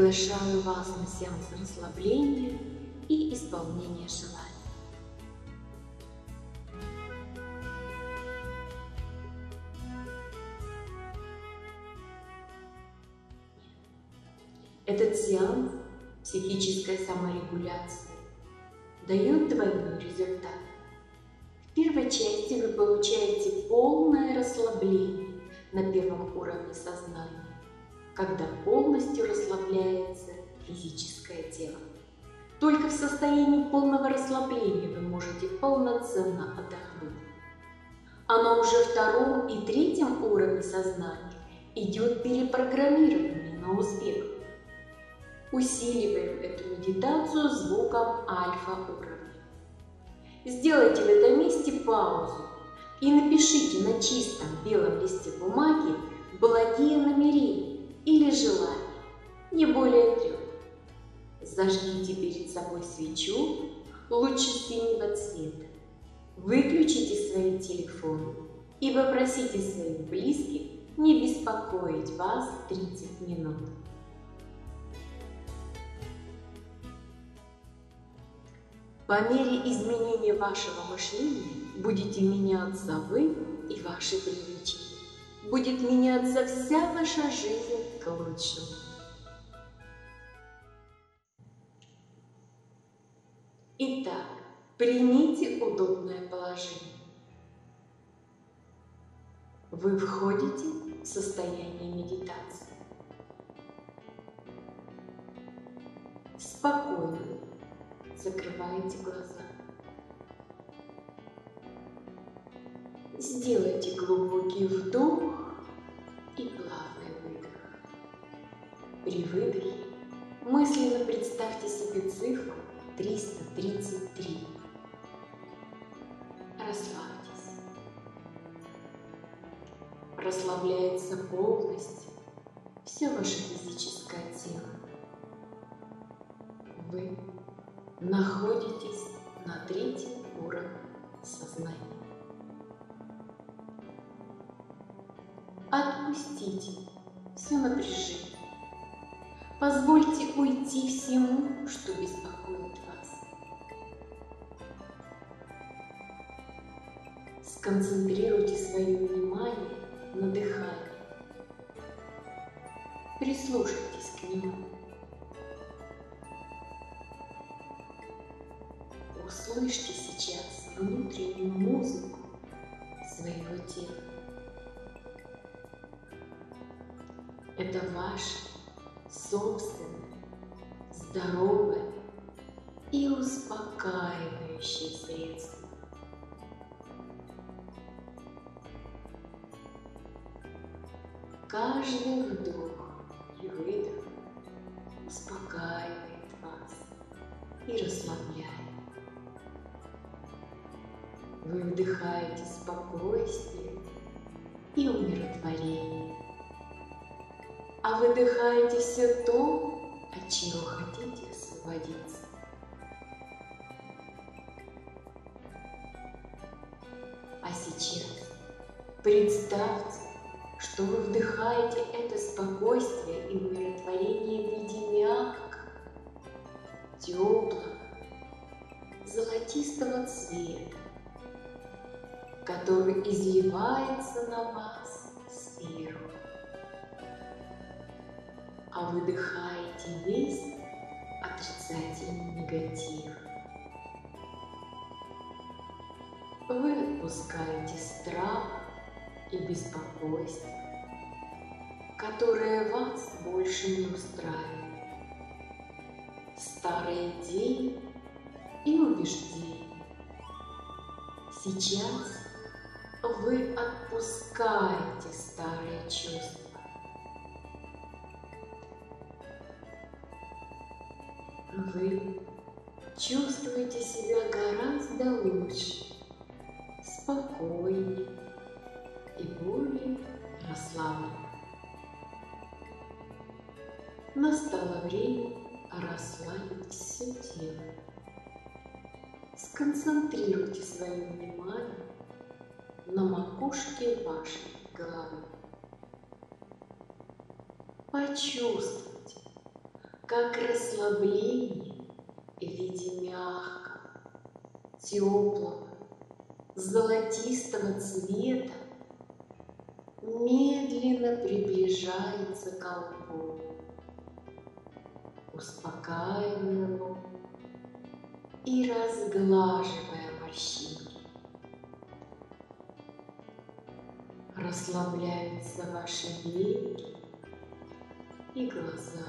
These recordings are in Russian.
приглашаю вас на сеанс расслабления и исполнения желаний. Этот сеанс психической саморегуляции дает двойной результат. В первой части вы получаете полное расслабление на первом уровне сознания, когда полностью расслабляется физическое тело. Только в состоянии полного расслабления вы можете полноценно отдохнуть. А на уже втором и третьем уровне сознания идет перепрограммирование на успех. Усиливаем эту медитацию звуком альфа уровня. Сделайте в этом месте паузу и напишите на чистом белом листе бумаги благие намерения или желания, не более трех. Зажгите перед собой свечу, лучше синего цвета. Выключите свои телефоны и попросите своих близких не беспокоить вас 30 минут. По мере изменения вашего мышления будете меняться вы и ваши привычки. Будет меняться вся ваша жизнь к лучшему. Итак, примите удобное положение. Вы входите в состояние медитации. Спокойно закрываете глаза. Сделайте глубокий вдох и плавный выдох. При выдохе мысленно представьте себе цифру 333. Расслабьтесь. Расслабляется полностью все ваше физическое тело. Вы находитесь на третьем уровне сознания. Отпустите все напряжение. Позвольте уйти всему, что беспокоит вас. Сконцентрируйте свое внимание на дыхании. Прислушайтесь Вы вдыхаете спокойствие и умиротворение, а выдыхаете все то, от чего хотите освободиться. А сейчас представьте, что вы вдыхаете это спокойствие и умиротворение в виде мягкого, теплого, золотистого цвета, который изливается на вас сверху. А выдыхаете весь отрицательный негатив. Вы отпускаете страх и беспокойство, которые вас больше не устраивают. Старые идеи и убеждения. Сейчас вы отпускаете старые чувства. Вы чувствуете себя гораздо лучше, спокойнее и более расслабленно. Настало время расслабить все тело. Сконцентрируйте свое внимание на макушке вашей головы. Почувствуйте, как расслабление в виде мягкого, теплого, золотистого цвета медленно приближается к колбу, успокаивая его и разглаживая морщинки. Расслабляются ваши веки и глаза.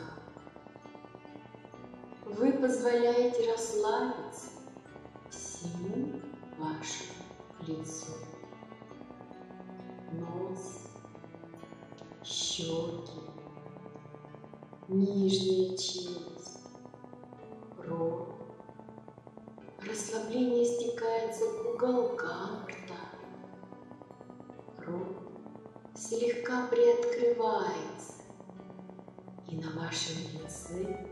Вы позволяете расслабиться всему вашему лицу. Нос, щеки, нижняя челюсть, рот. Расслабление стекается к уголкам слегка приоткрывается, и на вашем лице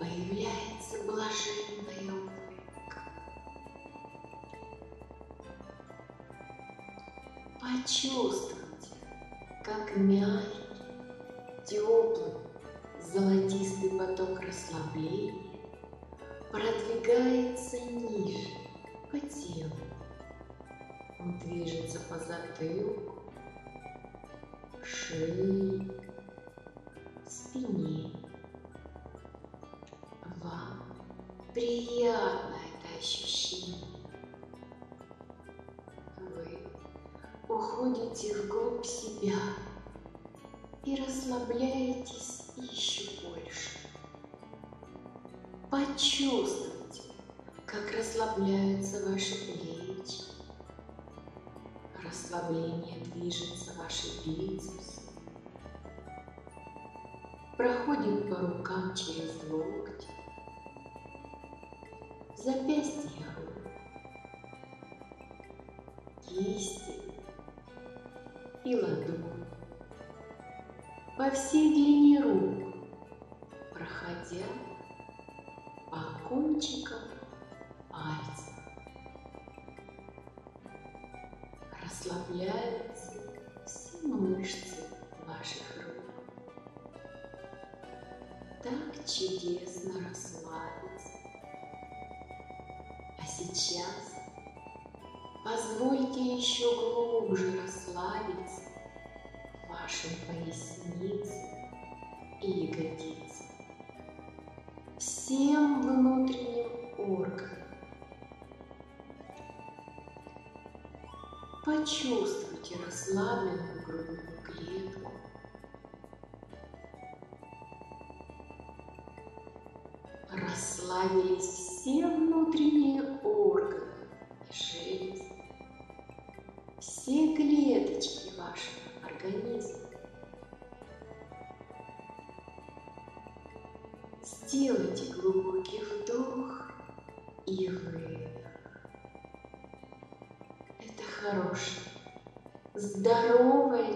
появляется блаженная улыбка. Почувствуйте, как мягкий, теплый, золотистый поток расслабления продвигается ниже по телу. Он движется по затылку, шее, спине. Вам приятно это ощущение. Вы уходите вглубь себя и расслабляетесь еще больше. Почувствуйте, как расслабляются ваши плечи. Расслабление движется ваши бицепсы. Проходит по рукам через локти, запястья рук, кисти и ладони. По всей длине рук, проходя по кончикам Почувствуйте расслабленную грудную клетку. Расслабились все внутренние органы и железы, все клеточки вашего организма.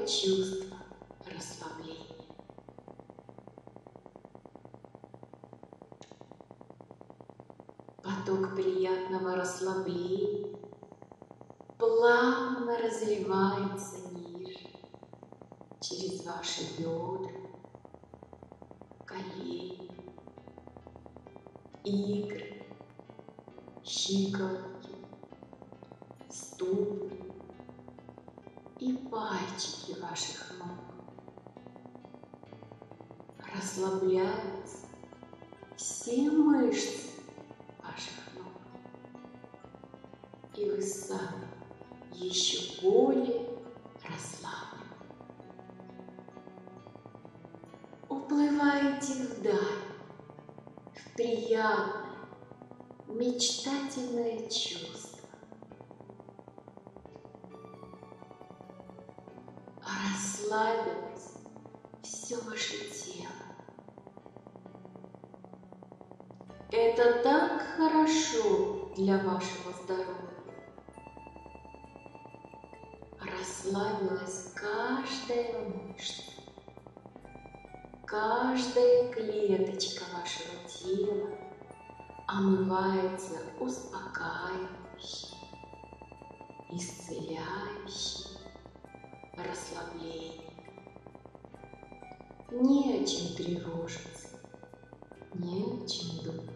Чувство расслабления. Поток приятного расслабления плавно разливается ниже, через ваши бедра, колени, икры, щиколотки, ступни и пальчики ваших ног. Расслабляются все мышцы ваших ног. И вы сами еще более расслаблены. Уплываете вдаль, в приятное, мечтательное чувство. Расслабилось все ваше тело. Это так хорошо для вашего здоровья. Расслабилась каждая мышца, каждая клеточка вашего тела омывается успокаивающим, исцеляющим расслаблением. Не о чем тревожиться, не о чем думать.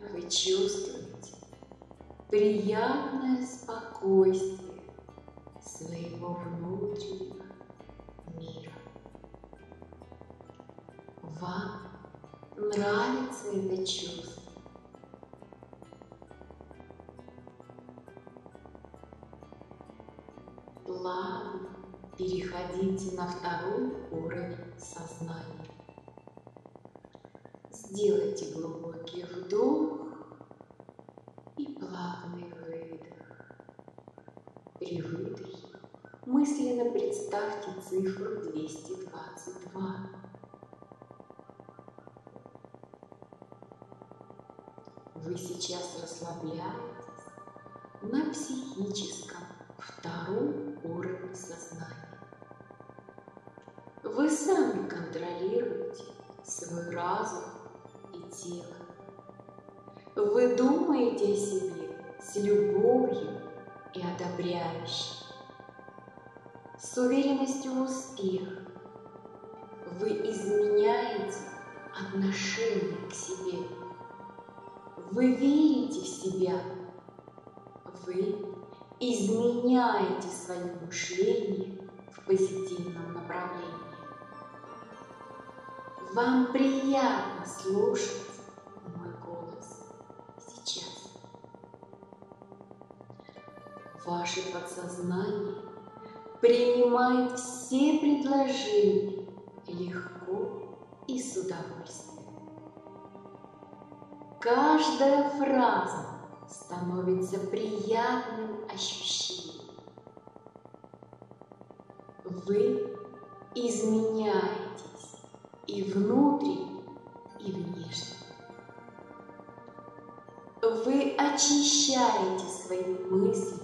Вы чувствуете приятное спокойствие своего внутреннего мира. Вам нравится это чувство. Плавно переходите на второй уровень сознания. Сделайте глубокий вдох и плавный выдох. При выдохе мысленно представьте цифру 222. Вы сейчас расслабляетесь на психическом сами контролируете свой разум и тело. Вы думаете о себе с любовью и одобряюще, с уверенностью в успех. Вы изменяете отношение к себе. Вы верите в себя. Вы изменяете свое мышление в позитивном направлении. Вам приятно слушать мой голос сейчас. Ваше подсознание принимает все предложения легко и с удовольствием. Каждая фраза становится приятным ощущением. Вы изменяетесь и внутренне, и внешне. Вы очищаете свои мысли,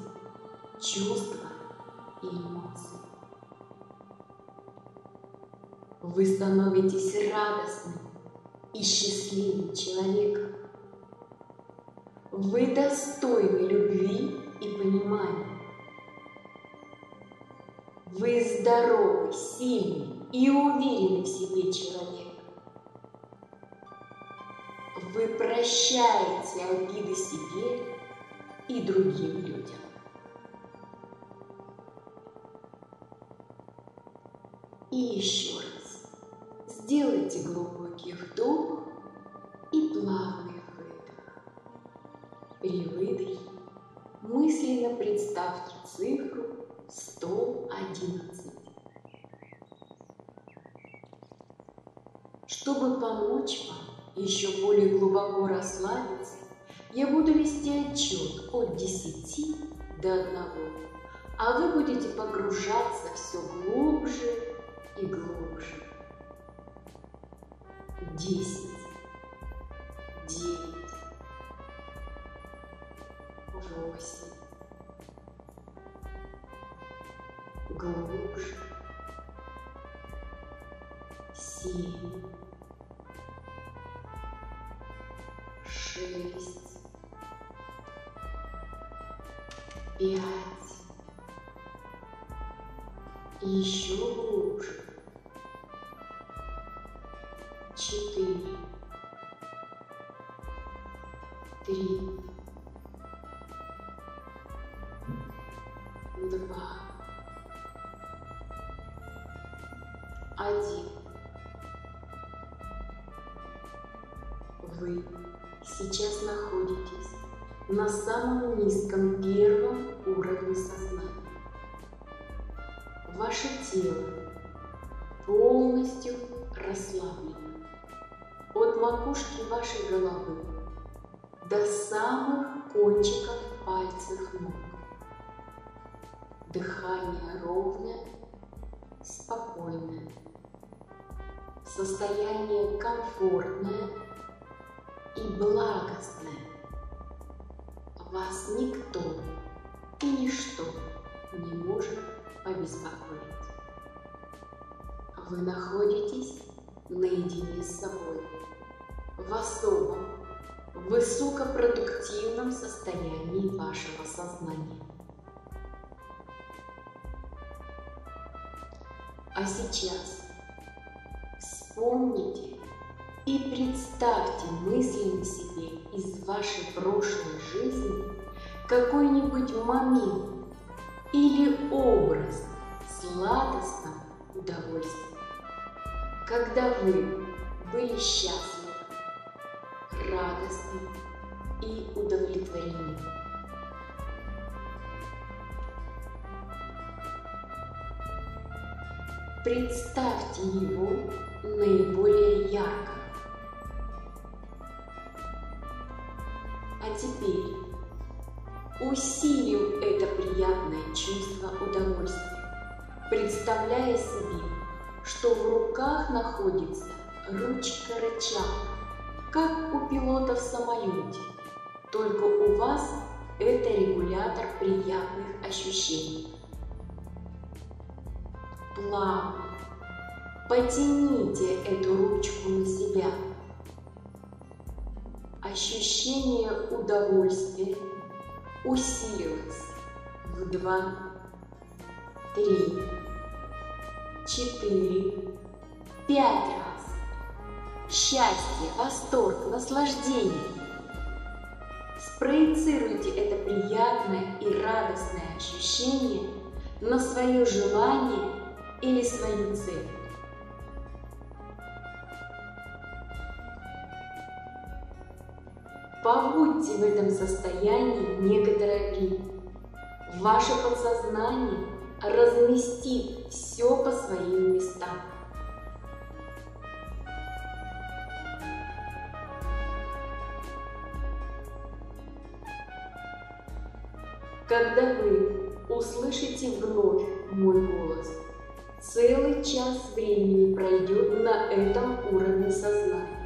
чувства и эмоции. Вы становитесь радостным и счастливым человеком. Вы достойны любви и понимания. Вы здоровый, сильный и уверенный в себе человек. Вы прощаете обиды себе и другим людям. И еще раз сделайте глубокий вдох и плавный выдох. При выдохе мысленно представьте цифру 111. Чтобы помочь вам еще более глубоко расслабиться, я буду вести отчет от 10 до 1, а вы будете погружаться все глубже и глубже. 10, 9, 8, глубже, семь, шесть, пять, и еще глубже, четыре, три, два, один. Вы сейчас находитесь на самом низком первом уровне сознания. Ваше тело полностью расслаблено от макушки вашей головы до самых кончиков пальцев ног. Дыхание ровное, спокойное. Состояние комфортное и благостное. Вас никто и ничто не может побеспокоить. Вы находитесь наедине с собой в особом, высокопродуктивном состоянии вашего сознания. А сейчас Вспомните и представьте мысленно себе из вашей прошлой жизни какой-нибудь момент или образ сладостного удовольствия, когда вы были счастливы, радостны и удовлетворены. Представьте его наиболее ярко. Теперь усилим это приятное чувство удовольствия, представляя себе, что в руках находится ручка-рычаг, как у пилота в самолете, только у вас это регулятор приятных ощущений плавно. Потяните эту ручку на себя. Ощущение удовольствия усилилось в два, три, четыре, пять раз. Счастье, восторг, наслаждение. Спроецируйте это приятное и радостное ощущение на свое желание или свою цель. Побудьте в этом состоянии некоторое время. Ваше подсознание разместит все по своим местам. Когда вы услышите вновь мой голос – Целый час времени пройдет на этом уровне сознания.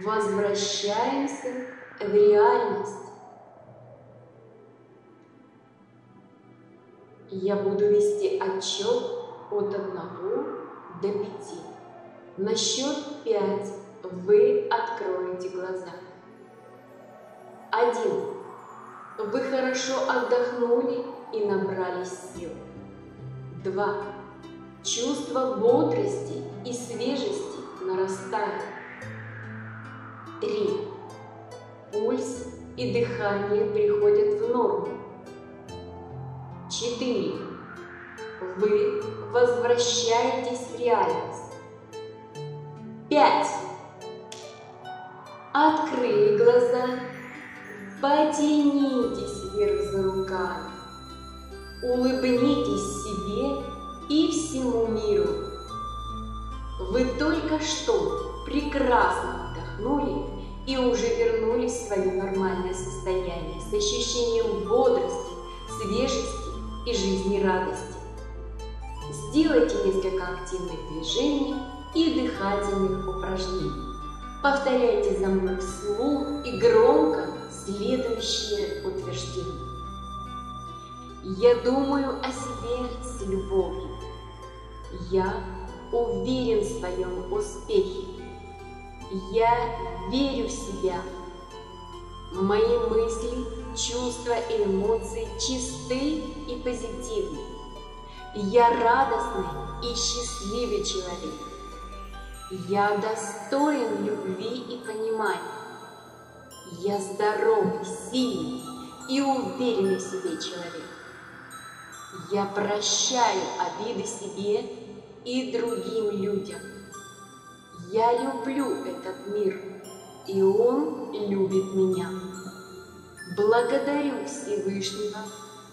Возвращаемся в реальность. Я буду вести отчет от 1 до 5. На счет 5 вы откроете глаза. 1. Вы хорошо отдохнули и набрались сил. 2. Чувство бодрости и свежести нарастает. Три. Пульс и дыхание приходят в норму. Четыре. Вы возвращаетесь в реальность. Пять. Открыли глаза, потянитесь вверх за руками, улыбнитесь себе и всему миру. Вы только что прекрасно отдохнули и уже вернулись в свое нормальное состояние с ощущением бодрости, свежести и жизнерадости. Сделайте несколько активных движений и дыхательных упражнений. Повторяйте за мной вслух и громко следующее утверждение. Я думаю о себе с любовью. Я уверен в своем успехе. Я верю в себя. Мои мысли, чувства и эмоции чисты и позитивны. Я радостный и счастливый человек. Я достоин любви и понимания. Я здоровый, сильный и уверенный в себе человек. Я прощаю обиды себе и другим людям. Я люблю этот мир, и он любит меня. Благодарю Всевышнего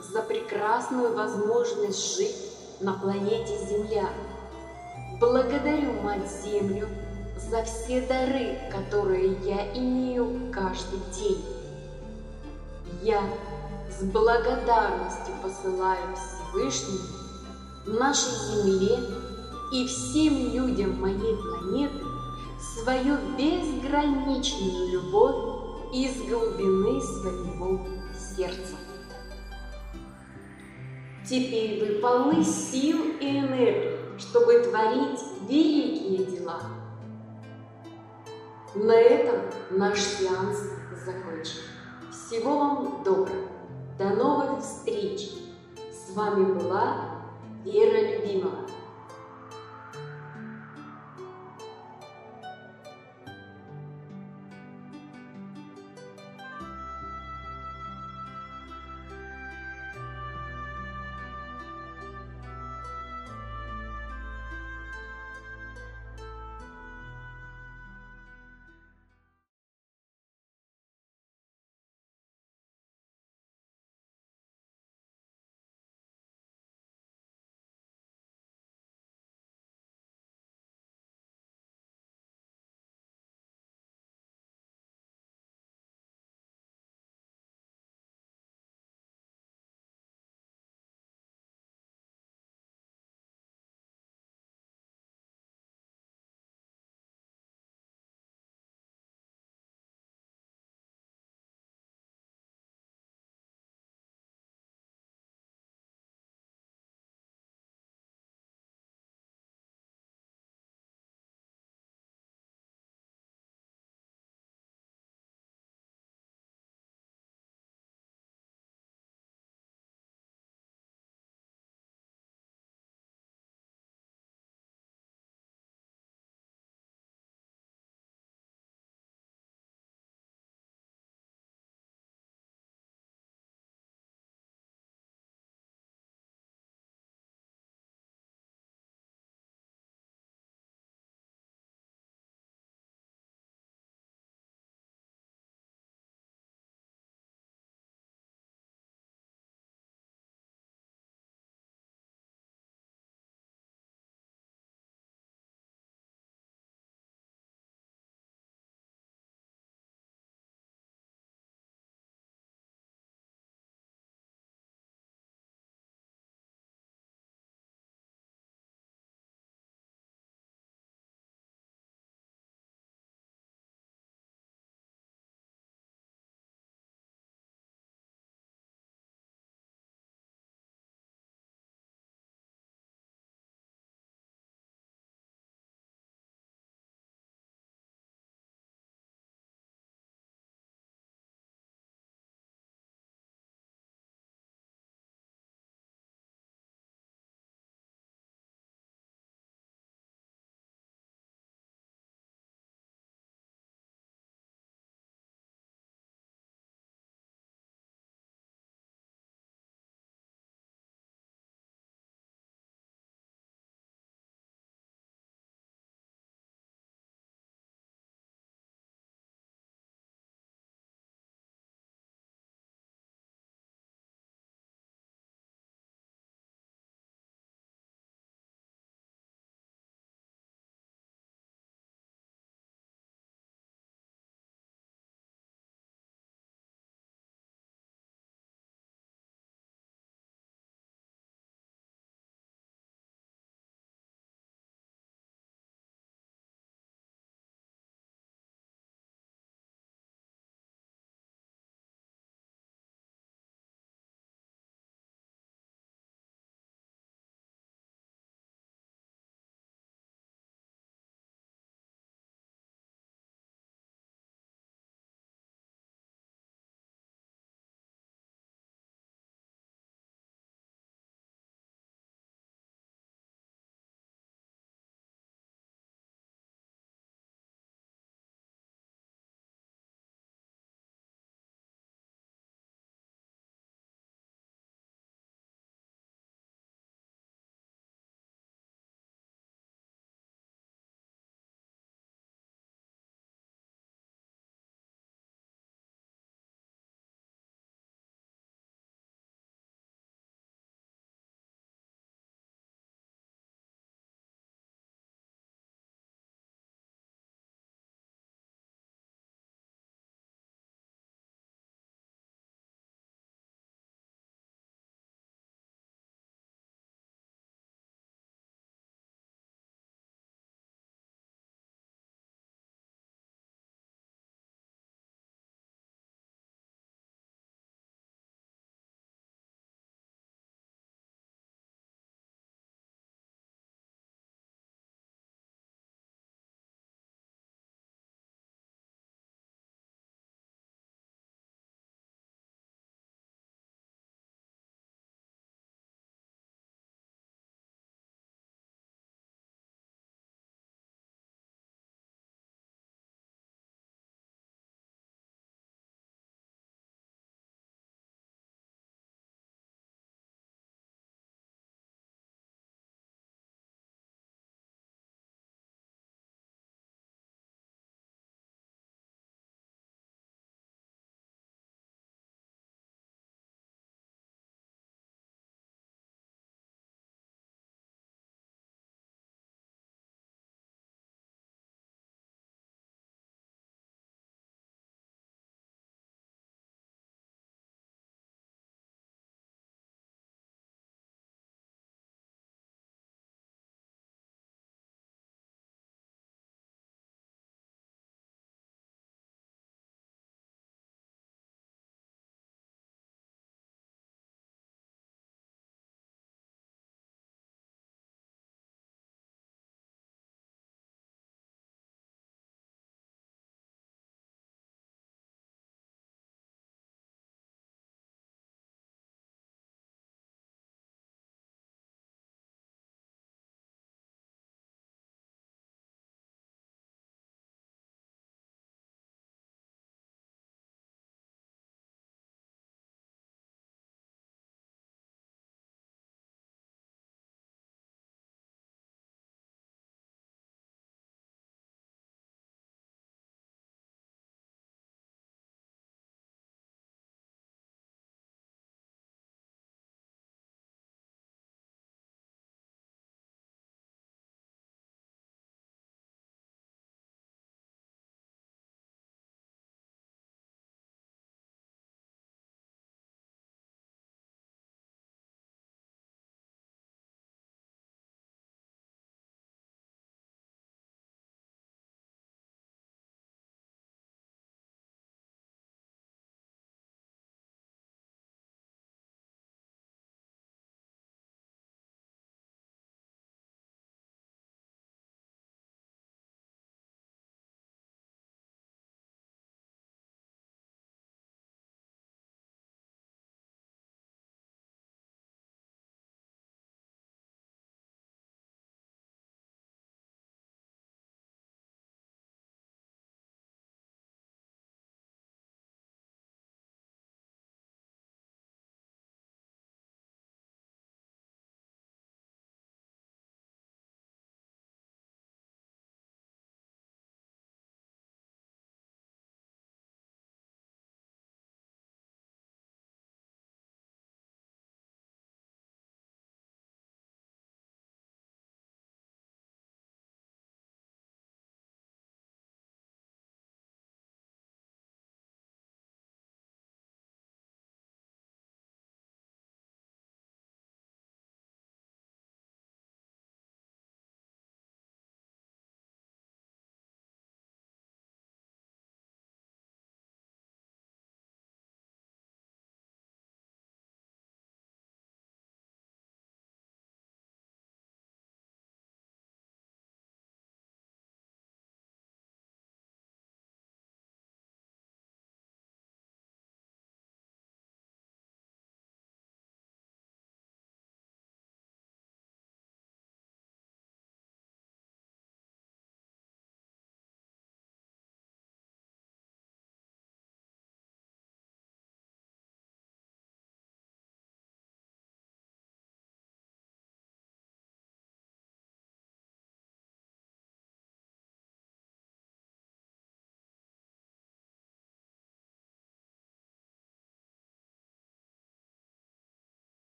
за прекрасную возможность жить на планете Земля. Благодарю Мать Землю за все дары, которые я имею каждый день. Я с благодарностью посылаю Всевышнему нашей Земле и всем людям моей планеты свою безграничную любовь из глубины своего сердца. Теперь вы полны сил и энергии, чтобы творить великие дела. На этом наш сеанс закончен. Всего вам доброго. До новых встреч. С вами была Вера Любимова.